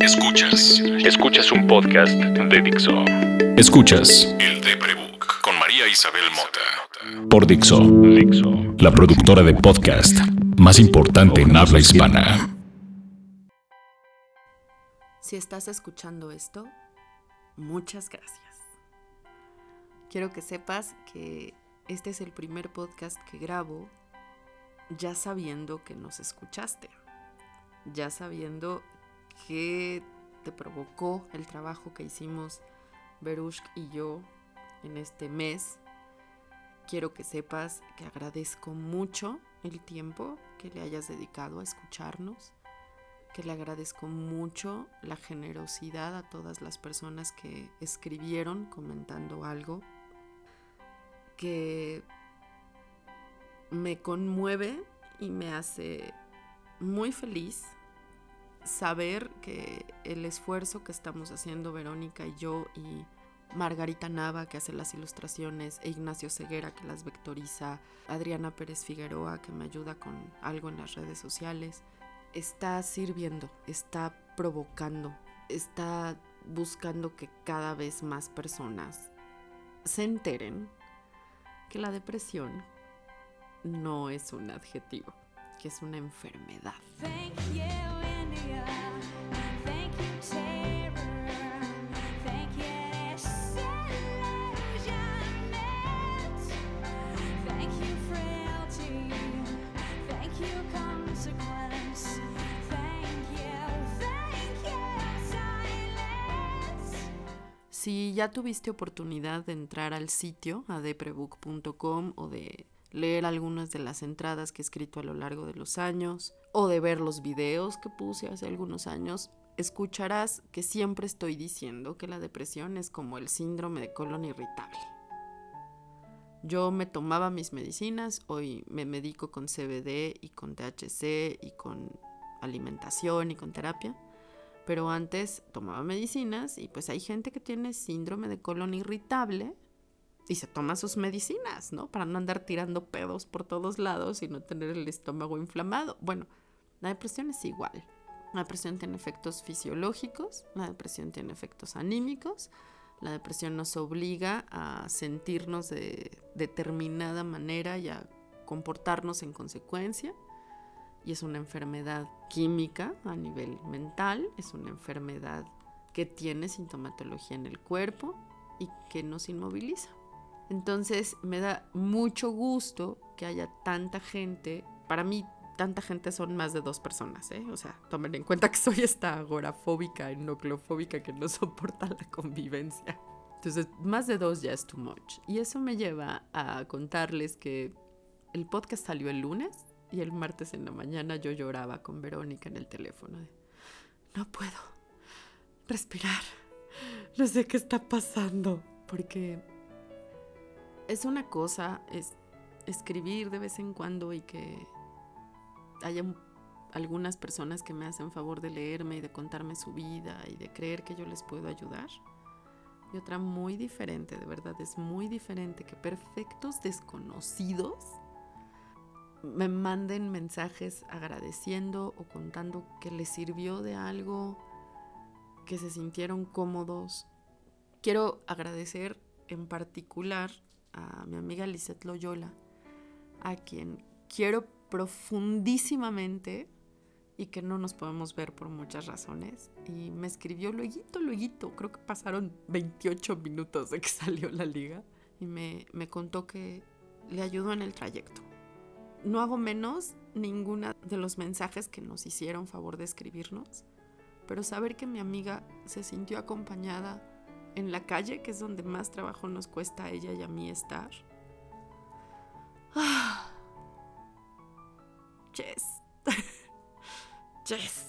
Escuchas. Escuchas un podcast de Dixo. Escuchas. El de Prebook con María Isabel Mota. Por Dixo. Dixo. La productora de podcast más importante en habla hispana. Si estás escuchando esto, muchas gracias. Quiero que sepas que este es el primer podcast que grabo ya sabiendo que nos escuchaste, ya sabiendo qué te provocó el trabajo que hicimos Berushk y yo en este mes. Quiero que sepas que agradezco mucho el tiempo que le hayas dedicado a escucharnos, que le agradezco mucho la generosidad a todas las personas que escribieron comentando algo, que me conmueve y me hace muy feliz saber que el esfuerzo que estamos haciendo Verónica y yo y Margarita Nava que hace las ilustraciones e Ignacio Ceguera que las vectoriza, Adriana Pérez Figueroa que me ayuda con algo en las redes sociales, está sirviendo, está provocando, está buscando que cada vez más personas se enteren que la depresión no es un adjetivo, que es una enfermedad. Si ya tuviste oportunidad de entrar al sitio adeprebook.com o de leer algunas de las entradas que he escrito a lo largo de los años o de ver los videos que puse hace algunos años, escucharás que siempre estoy diciendo que la depresión es como el síndrome de colon irritable. Yo me tomaba mis medicinas, hoy me medico con CBD y con THC y con alimentación y con terapia, pero antes tomaba medicinas y pues hay gente que tiene síndrome de colon irritable y se toma sus medicinas, ¿no? Para no andar tirando pedos por todos lados y no tener el estómago inflamado. Bueno, la depresión es igual. La depresión tiene efectos fisiológicos, la depresión tiene efectos anímicos, la depresión nos obliga a sentirnos de determinada manera y a comportarnos en consecuencia. Y es una enfermedad química a nivel mental, es una enfermedad que tiene sintomatología en el cuerpo y que nos inmoviliza. Entonces me da mucho gusto que haya tanta gente. Para mí, tanta gente son más de dos personas, ¿eh? O sea, tomen en cuenta que soy esta agorafóbica, enoclofóbica que no soporta la convivencia. Entonces, más de dos ya es too much. Y eso me lleva a contarles que el podcast salió el lunes y el martes en la mañana yo lloraba con Verónica en el teléfono. no puedo respirar. No sé qué está pasando. Porque es una cosa es escribir de vez en cuando y que haya algunas personas que me hacen favor de leerme y de contarme su vida y de creer que yo les puedo ayudar. Y otra muy diferente, de verdad, es muy diferente que perfectos desconocidos me manden mensajes agradeciendo o contando que les sirvió de algo, que se sintieron cómodos. Quiero agradecer en particular a mi amiga Lisette Loyola, a quien quiero profundísimamente y que no nos podemos ver por muchas razones. Y me escribió luego, luego, creo que pasaron 28 minutos de que salió la liga y me, me contó que le ayudó en el trayecto. No hago menos ninguna de los mensajes que nos hicieron favor de escribirnos, pero saber que mi amiga se sintió acompañada en la calle, que es donde más trabajo nos cuesta a ella y a mí estar. Ah. Yes. yes.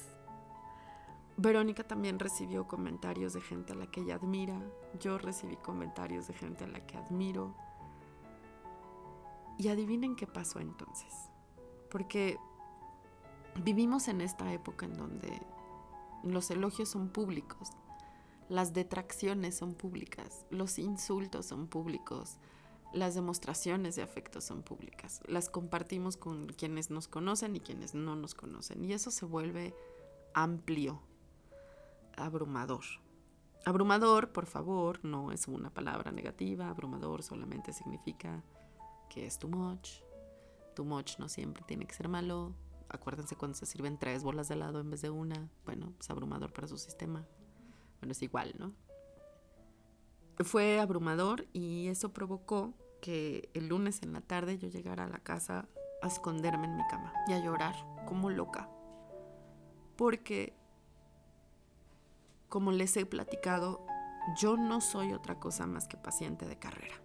Verónica también recibió comentarios de gente a la que ella admira. Yo recibí comentarios de gente a la que admiro. Y adivinen qué pasó entonces. Porque vivimos en esta época en donde los elogios son públicos las detracciones son públicas, los insultos son públicos, las demostraciones de afecto son públicas. Las compartimos con quienes nos conocen y quienes no nos conocen. Y eso se vuelve amplio. abrumador. Abrumador, por favor, no es una palabra negativa. Abrumador solamente significa que es too much. Too much no siempre tiene que ser malo. Acuérdense cuando se sirven tres bolas de helado en vez de una. Bueno, es abrumador para su sistema. Bueno, es igual, ¿no? Fue abrumador y eso provocó que el lunes en la tarde yo llegara a la casa a esconderme en mi cama y a llorar como loca. Porque, como les he platicado, yo no soy otra cosa más que paciente de carrera.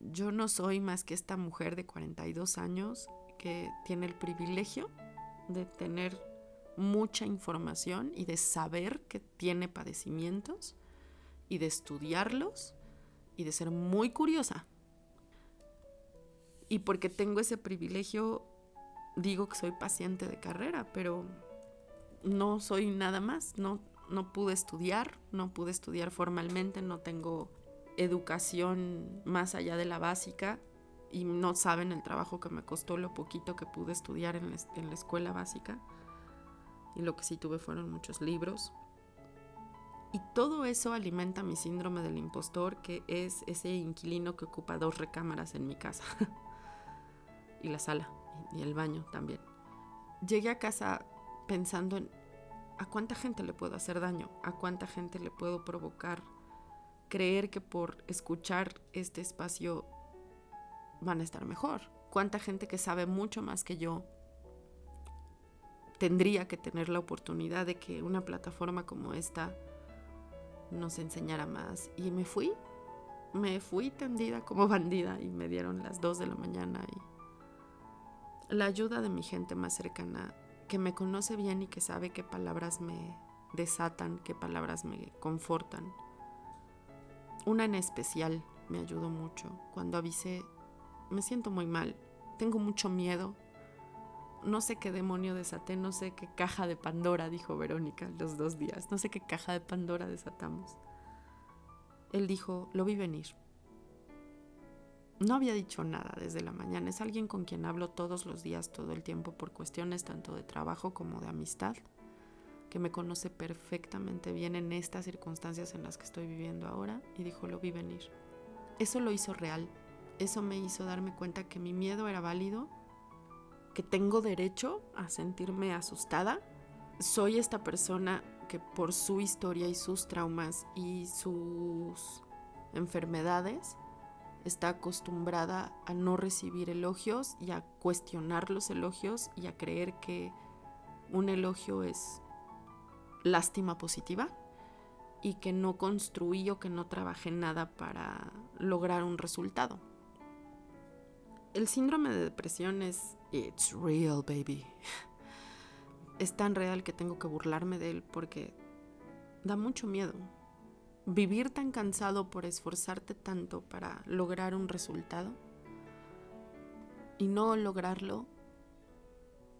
Yo no soy más que esta mujer de 42 años que tiene el privilegio de tener mucha información y de saber que tiene padecimientos y de estudiarlos y de ser muy curiosa. Y porque tengo ese privilegio, digo que soy paciente de carrera, pero no soy nada más. No, no pude estudiar, no pude estudiar formalmente, no tengo educación más allá de la básica y no saben el trabajo que me costó lo poquito que pude estudiar en la, escuela básica. Y lo que sí tuve fueron muchos libros. Y todo eso alimenta mi síndrome del impostor, que es ese inquilino que ocupa dos recámaras en mi casa. y la sala, y el baño también. Llegué a casa pensando en a cuánta gente le puedo hacer daño, a cuánta gente le puedo provocar creer que por escuchar este espacio van a estar mejor. Cuánta gente que sabe mucho más que yo tendría que tener la oportunidad de que una plataforma como esta nos enseñara más. Y me fui, me fui tendida como bandida y me dieron las dos de la mañana y la ayuda de mi gente más cercana, que me conoce bien y que sabe qué palabras me desatan, qué palabras me confortan. Una en especial me ayudó mucho. Cuando avisé, me siento muy mal, tengo mucho miedo. No sé qué demonio desaté, no sé qué caja de Pandora, dijo Verónica los dos días. No sé qué caja de Pandora desatamos. Él dijo, lo vi venir. No había dicho nada desde la mañana. Es alguien con quien hablo todos los días, todo el tiempo, por cuestiones tanto de trabajo como de amistad que me conoce perfectamente bien en estas circunstancias en las que estoy viviendo ahora y dijo, lo vi venir. Eso lo hizo real, eso me hizo darme cuenta que mi miedo era válido, que tengo derecho a sentirme asustada. Soy esta persona que por su historia y sus traumas y sus enfermedades está acostumbrada a no recibir elogios y a cuestionar los elogios y a creer que un elogio es lástima positiva y que no construí o que no trabajé nada para lograr un resultado. El síndrome de depresión es it's real, baby. Es tan real que tengo que burlarme de él porque da mucho miedo. Vivir tan cansado por esforzarte tanto para lograr un resultado y no lograrlo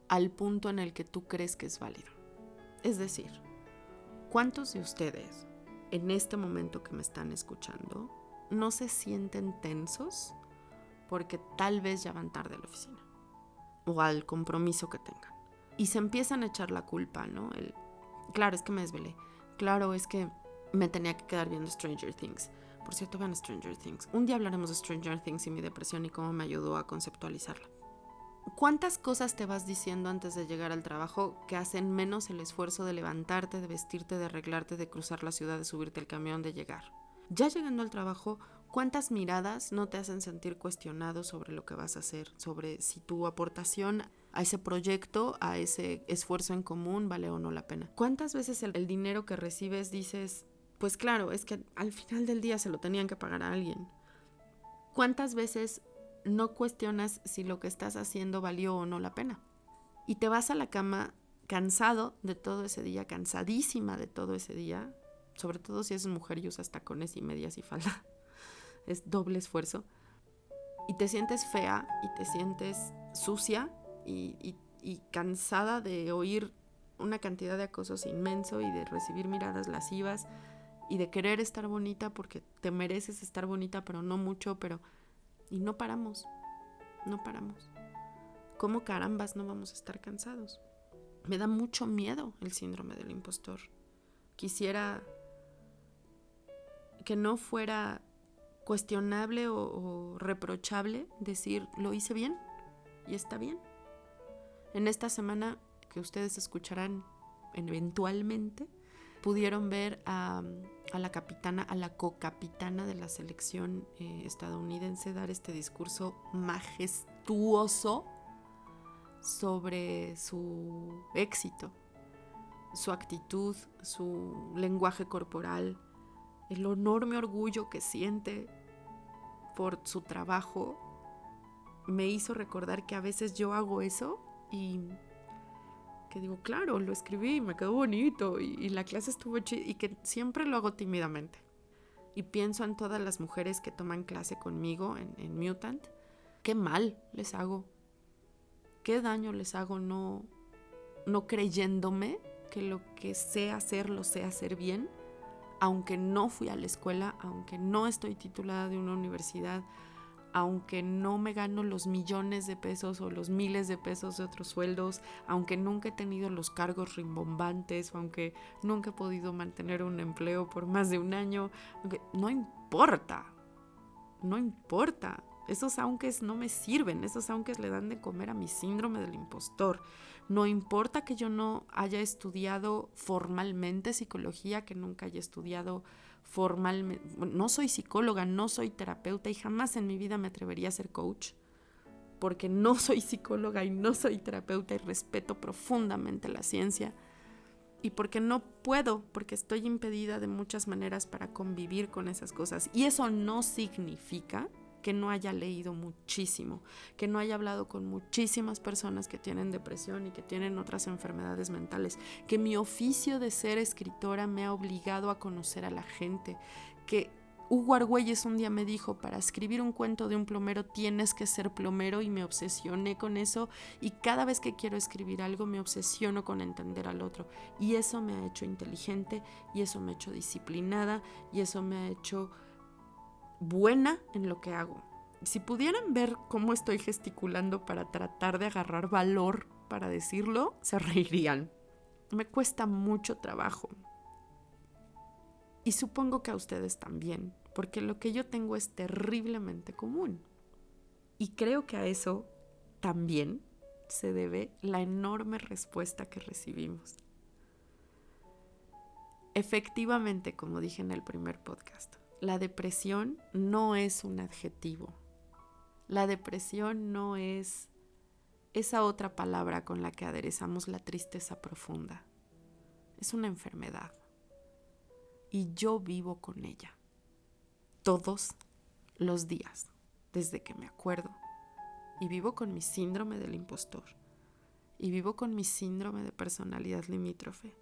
al punto en el que tú crees que es válido. Es decir, ¿Cuántos de ustedes en este momento que me están escuchando no se sienten tensos porque tal vez ya van tarde a la oficina o al compromiso que tengan? Y se empiezan a echar la culpa, ¿no? El, claro, es que me desvelé. Claro, es que me tenía que quedar viendo Stranger Things. Por cierto, vean Stranger Things. Un día hablaremos de Stranger Things y mi depresión y cómo me ayudó a conceptualizarla. ¿Cuántas cosas te vas diciendo antes de llegar al trabajo que hacen menos el esfuerzo de levantarte, de vestirte, de arreglarte, de cruzar la ciudad, de subirte al camión, de llegar? Ya llegando al trabajo, ¿cuántas miradas no te hacen sentir cuestionado sobre lo que vas a hacer, sobre si tu aportación a ese proyecto, a ese esfuerzo en común, vale o no la pena? ¿Cuántas veces el, dinero que recibes dices, pues claro, es que al final del día se lo tenían que pagar a alguien? ¿Cuántas veces no cuestionas si lo que estás haciendo valió o no la pena. Y te vas a la cama cansado de todo ese día, cansadísima de todo ese día, sobre todo si es mujer y usas tacones y medias y falda. Es doble esfuerzo. Y te sientes fea y te sientes sucia y, y cansada de oír una cantidad de acosos inmenso y de recibir miradas lascivas y de querer estar bonita porque te mereces estar bonita, pero no mucho, pero y no paramos, no paramos. ¿Cómo carambas no vamos a estar cansados? Me da mucho miedo el síndrome del impostor. quisiera que no fuera cuestionable o, reprochable decir lo hice bien y está bien. En esta semana que ustedes escucharán eventualmente, pudieron ver a, la capitana, a la co-capitana de la selección eh, estadounidense dar este discurso majestuoso sobre su éxito, su actitud, su lenguaje corporal, el enorme orgullo que siente por su trabajo, me hizo recordar que a veces yo hago eso y que digo, claro, lo escribí, me quedó bonito y, la clase estuvo chida y que siempre lo hago tímidamente. Y pienso en todas las mujeres que toman clase conmigo en, en Mutant, qué mal les hago, qué daño les hago no, no creyéndome que lo que sé hacer lo sé hacer bien aunque no fui a la escuela, aunque no estoy titulada de una universidad, aunque no me gano los millones de pesos o los miles de pesos de otros sueldos, aunque nunca he tenido los cargos rimbombantes, aunque nunca he podido mantener un empleo por más de un año, no importa, no importa. Esos aunques no me sirven, esos aunques le dan de comer a mi síndrome del impostor. No importa que yo no haya estudiado formalmente psicología, que nunca haya estudiado formalmente, no soy psicóloga, no soy terapeuta y jamás en mi vida me atrevería a ser coach, porque no soy psicóloga y no soy terapeuta y respeto profundamente la ciencia y porque no puedo, porque estoy impedida de muchas maneras para convivir con esas cosas. Y eso no significa que no haya leído muchísimo, que no haya hablado con muchísimas personas que tienen depresión y que tienen otras enfermedades mentales, que mi oficio de ser escritora me ha obligado a conocer a la gente, que Hugo Argüelles un día me dijo, para escribir un cuento de un plomero tienes que ser plomero y me obsesioné con eso y cada vez que quiero escribir algo me obsesiono con entender al otro y eso me ha hecho inteligente y eso me ha hecho disciplinada y eso me ha hecho buena en lo que hago. Si pudieran ver cómo estoy gesticulando para tratar de agarrar valor para decirlo, se reirían. Me cuesta mucho trabajo. Y supongo que a ustedes también, porque lo que yo tengo es terriblemente común. Y creo que a eso también se debe la enorme respuesta que recibimos. Efectivamente, como dije en el primer podcast, la depresión no es un adjetivo. La depresión no es esa otra palabra con la que aderezamos la tristeza profunda. Es una enfermedad. Y yo vivo con ella. Todos los días, desde que me acuerdo. Y vivo con mi síndrome del impostor. Y vivo con mi síndrome de personalidad limítrofe.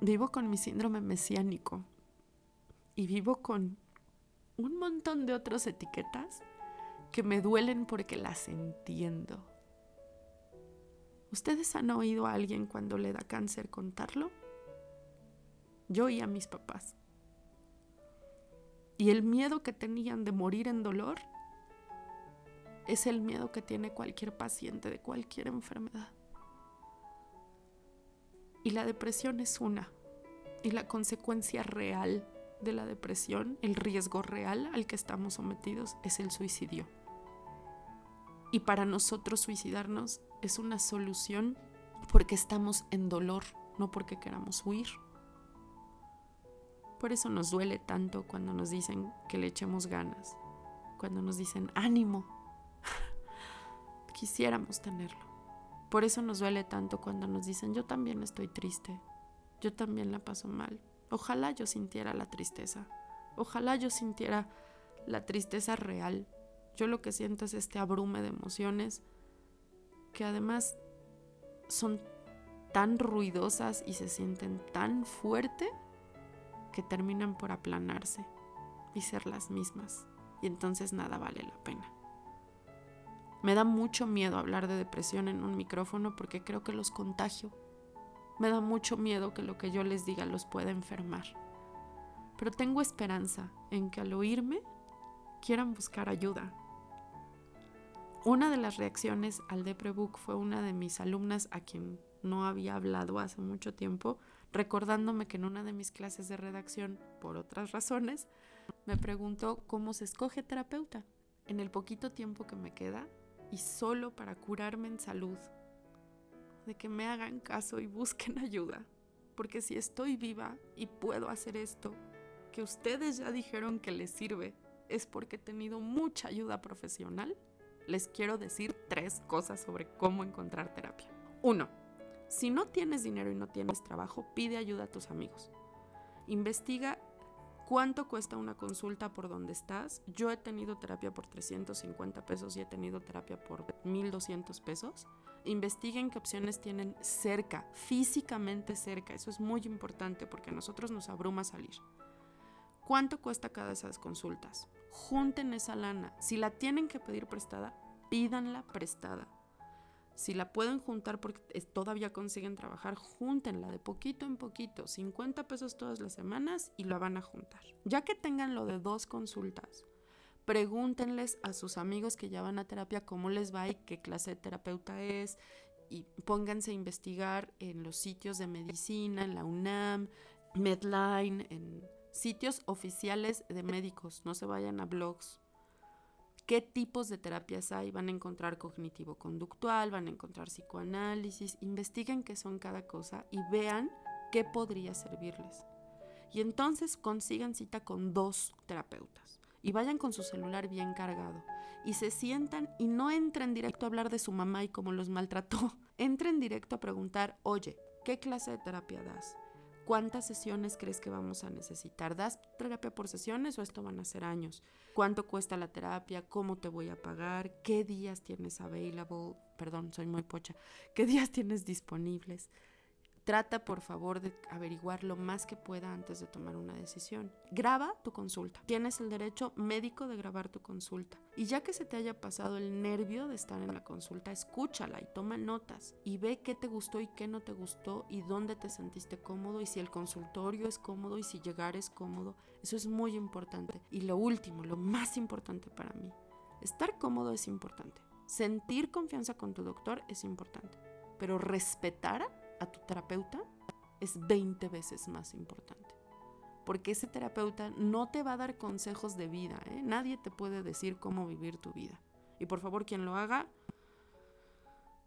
Vivo con mi síndrome mesiánico, y vivo con un montón de otras etiquetas que me duelen porque las entiendo. ¿Ustedes han oído a alguien cuando le da cáncer contarlo? Yo y a mis papás. Y el miedo que tenían de morir en dolor es el miedo que tiene cualquier paciente de cualquier enfermedad. Y la depresión es una. Y la consecuencia real de la depresión, el riesgo real al que estamos sometidos es el suicidio. Y para nosotros suicidarnos es una solución porque estamos en dolor, no porque queramos huir. Por eso nos duele tanto cuando nos dicen que le echemos ganas, cuando nos dicen ánimo. Quisiéramos tenerlo. Por eso nos duele tanto cuando nos dicen yo también estoy triste, yo también la paso mal, Ojalá yo sintiera la tristeza. Ojalá yo sintiera la tristeza real. Yo lo que siento es este abrume de emociones que además son tan ruidosas y se sienten tan fuerte que terminan por aplanarse y ser las mismas. Y entonces nada vale la pena. Me da mucho miedo hablar de depresión en un micrófono porque creo que los contagio me da mucho miedo que lo que yo les diga los pueda enfermar. Pero tengo esperanza en que al oírme quieran buscar ayuda. Una de las reacciones al Deprebook fue una de mis alumnas a quien no había hablado hace mucho tiempo, recordándome que en una de mis clases de redacción, por otras razones, me preguntó cómo se escoge terapeuta en el poquito tiempo que me queda y solo para curarme en salud. Que me hagan caso y busquen ayuda. Porque si estoy viva y puedo hacer esto, que ustedes ya dijeron que les sirve, es porque he tenido mucha ayuda profesional. Les quiero decir tres cosas sobre cómo encontrar terapia. Uno, si no tienes dinero y no tienes trabajo, pide ayuda a tus amigos. Investiga cuánto cuesta una consulta por donde estás. Yo he tenido terapia por 350 pesos y he tenido terapia por 1200 pesos. Investiguen qué opciones tienen cerca, físicamente cerca. Eso es muy importante porque a nosotros nos abruma salir. ¿Cuánto cuesta cada esas consultas? Junten esa lana. Si la tienen que pedir prestada, pídanla prestada. Si la pueden juntar porque todavía consiguen trabajar, júntenla de poquito en poquito, 50 pesos todas las semanas y la van a juntar. Ya que tengan lo de dos consultas, pregúntenles a sus amigos que ya van a terapia cómo les va y qué clase de terapeuta es y pónganse a investigar en los sitios de medicina, en la UNAM, Medline, en sitios oficiales de médicos, no se vayan a blogs qué tipos de terapias hay. Van a encontrar cognitivo-conductual, van a encontrar psicoanálisis. Investiguen qué son cada cosa y vean qué podría servirles. Y entonces consigan cita con dos terapeutas y vayan con su celular bien cargado y se sientan y no entren directo a hablar de su mamá y cómo los maltrató. Entren directo a preguntar, oye, ¿qué clase de terapia das? ¿Cuántas sesiones crees que vamos a necesitar? ¿Das terapia por sesiones o esto van a ser años? ¿Cuánto cuesta la terapia? ¿Cómo te voy a pagar? ¿Qué días tienes available? Perdón, soy muy pocha. ¿Qué días tienes disponibles? Trata por favor de averiguar lo más que pueda antes de tomar una decisión. Graba tu consulta. Tienes el derecho médico de grabar tu consulta. Y ya que se te haya pasado el nervio de estar en la consulta, escúchala y toma notas y ve qué te gustó y qué no te gustó y dónde te sentiste cómodo y si el consultorio es cómodo y si llegar es cómodo. Eso es muy importante. Y lo último, lo más importante para mí, estar cómodo es importante. Sentir confianza con tu doctor es importante. Pero respetar a tu terapeuta es 20 veces más importante. Porque ese terapeuta no te va a dar consejos de vida. ¿eh? Nadie te puede decir cómo vivir tu vida. Y por favor, quien lo haga,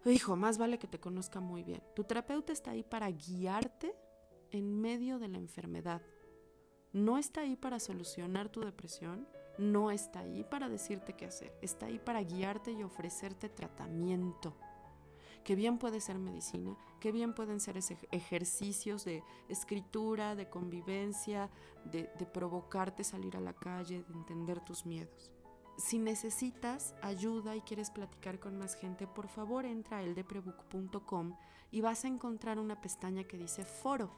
hijo, más vale que te conozca muy bien. Tu terapeuta está ahí para guiarte en medio de la enfermedad. No está ahí para solucionar tu depresión, no está ahí para decirte qué hacer, está ahí para guiarte y ofrecerte tratamiento que bien puede ser medicina, que bien pueden ser ejercicios de escritura, de convivencia, de, de provocarte salir a la calle, de entender tus miedos. Si necesitas ayuda y quieres platicar con más gente, por favor entra a eldeprebook.com y vas a encontrar una pestaña que dice foro.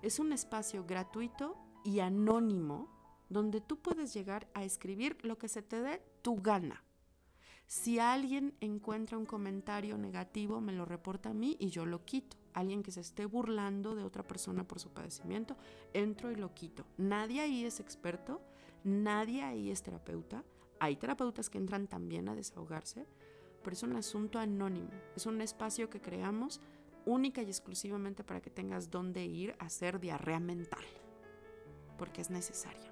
Es un espacio gratuito y anónimo donde tú puedes llegar a escribir lo que se te dé tu gana. Si alguien encuentra un comentario negativo, me lo reporta a mí y yo lo quito. Alguien que se esté burlando de otra persona por su padecimiento, entro y lo quito. Nadie ahí es experto, nadie ahí es terapeuta. Hay terapeutas que entran también a desahogarse, pero es un asunto anónimo. Es un espacio que creamos única y exclusivamente para que tengas dónde ir a hacer diarrea mental, porque es necesaria.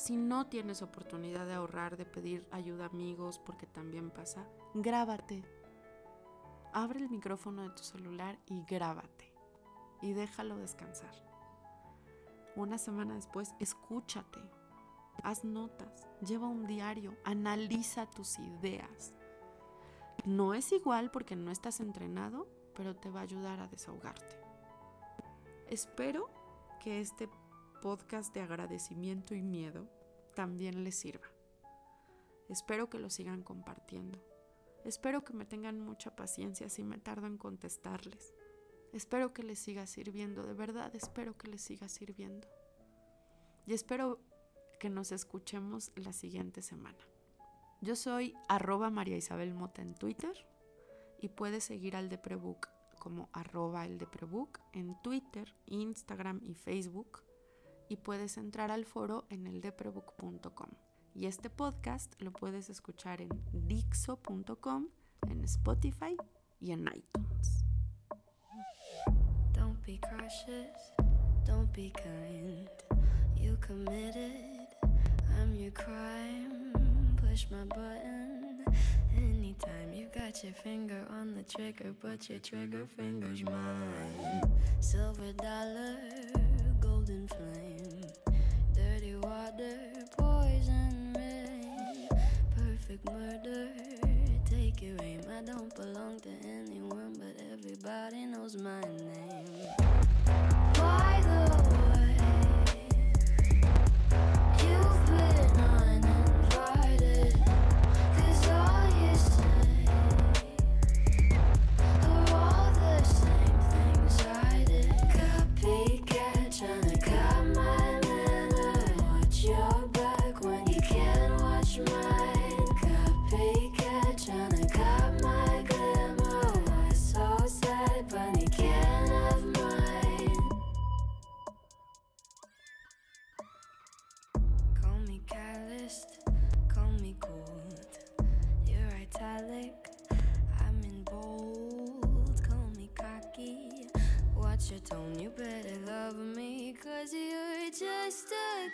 Si no tienes oportunidad de ahorrar, de pedir ayuda a amigos, porque también pasa, grábate. Abre el micrófono de tu celular y grábate. Y déjalo descansar. Una semana después, escúchate. Haz notas. Lleva un diario. Analiza tus ideas. No es igual porque no estás entrenado, pero te va a ayudar a desahogarte. Espero que este podcast de agradecimiento y miedo también les sirva. Espero que lo sigan compartiendo. Espero que me tengan mucha paciencia si me tardo en contestarles. Espero que les siga sirviendo, de verdad espero que les siga sirviendo. Y espero que nos escuchemos la siguiente semana. Yo soy arroba María Isabel Mota en Twitter y puedes seguir al Deprebook como arroba el Deprebook en Twitter, Instagram y Facebook y puedes entrar al foro en el deprebook.com. Y este podcast lo puedes escuchar en dixo.com, en Spotify y en iTunes. Don't be cautious, don't be kind. You committed, I'm your crime. Push my button anytime. You got your finger on the trigger, but your trigger finger's mine. Silver dollar. mine.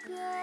good.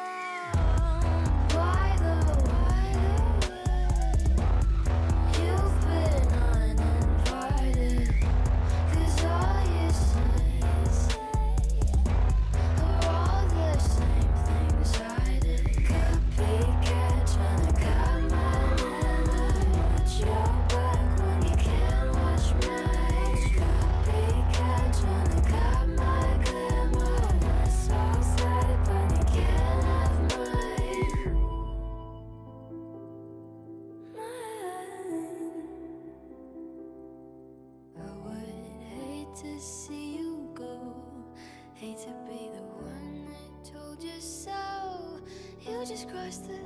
across the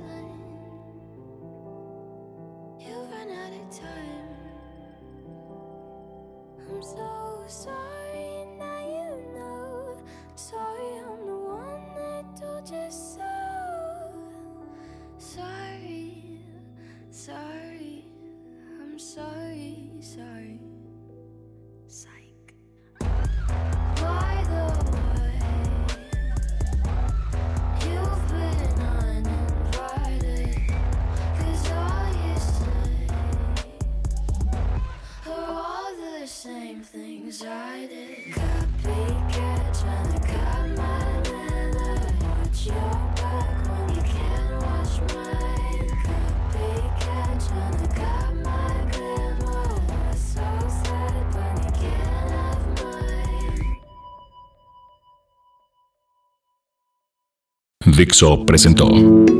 Dixo presentó.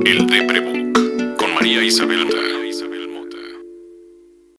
El Deprebook con María Isabel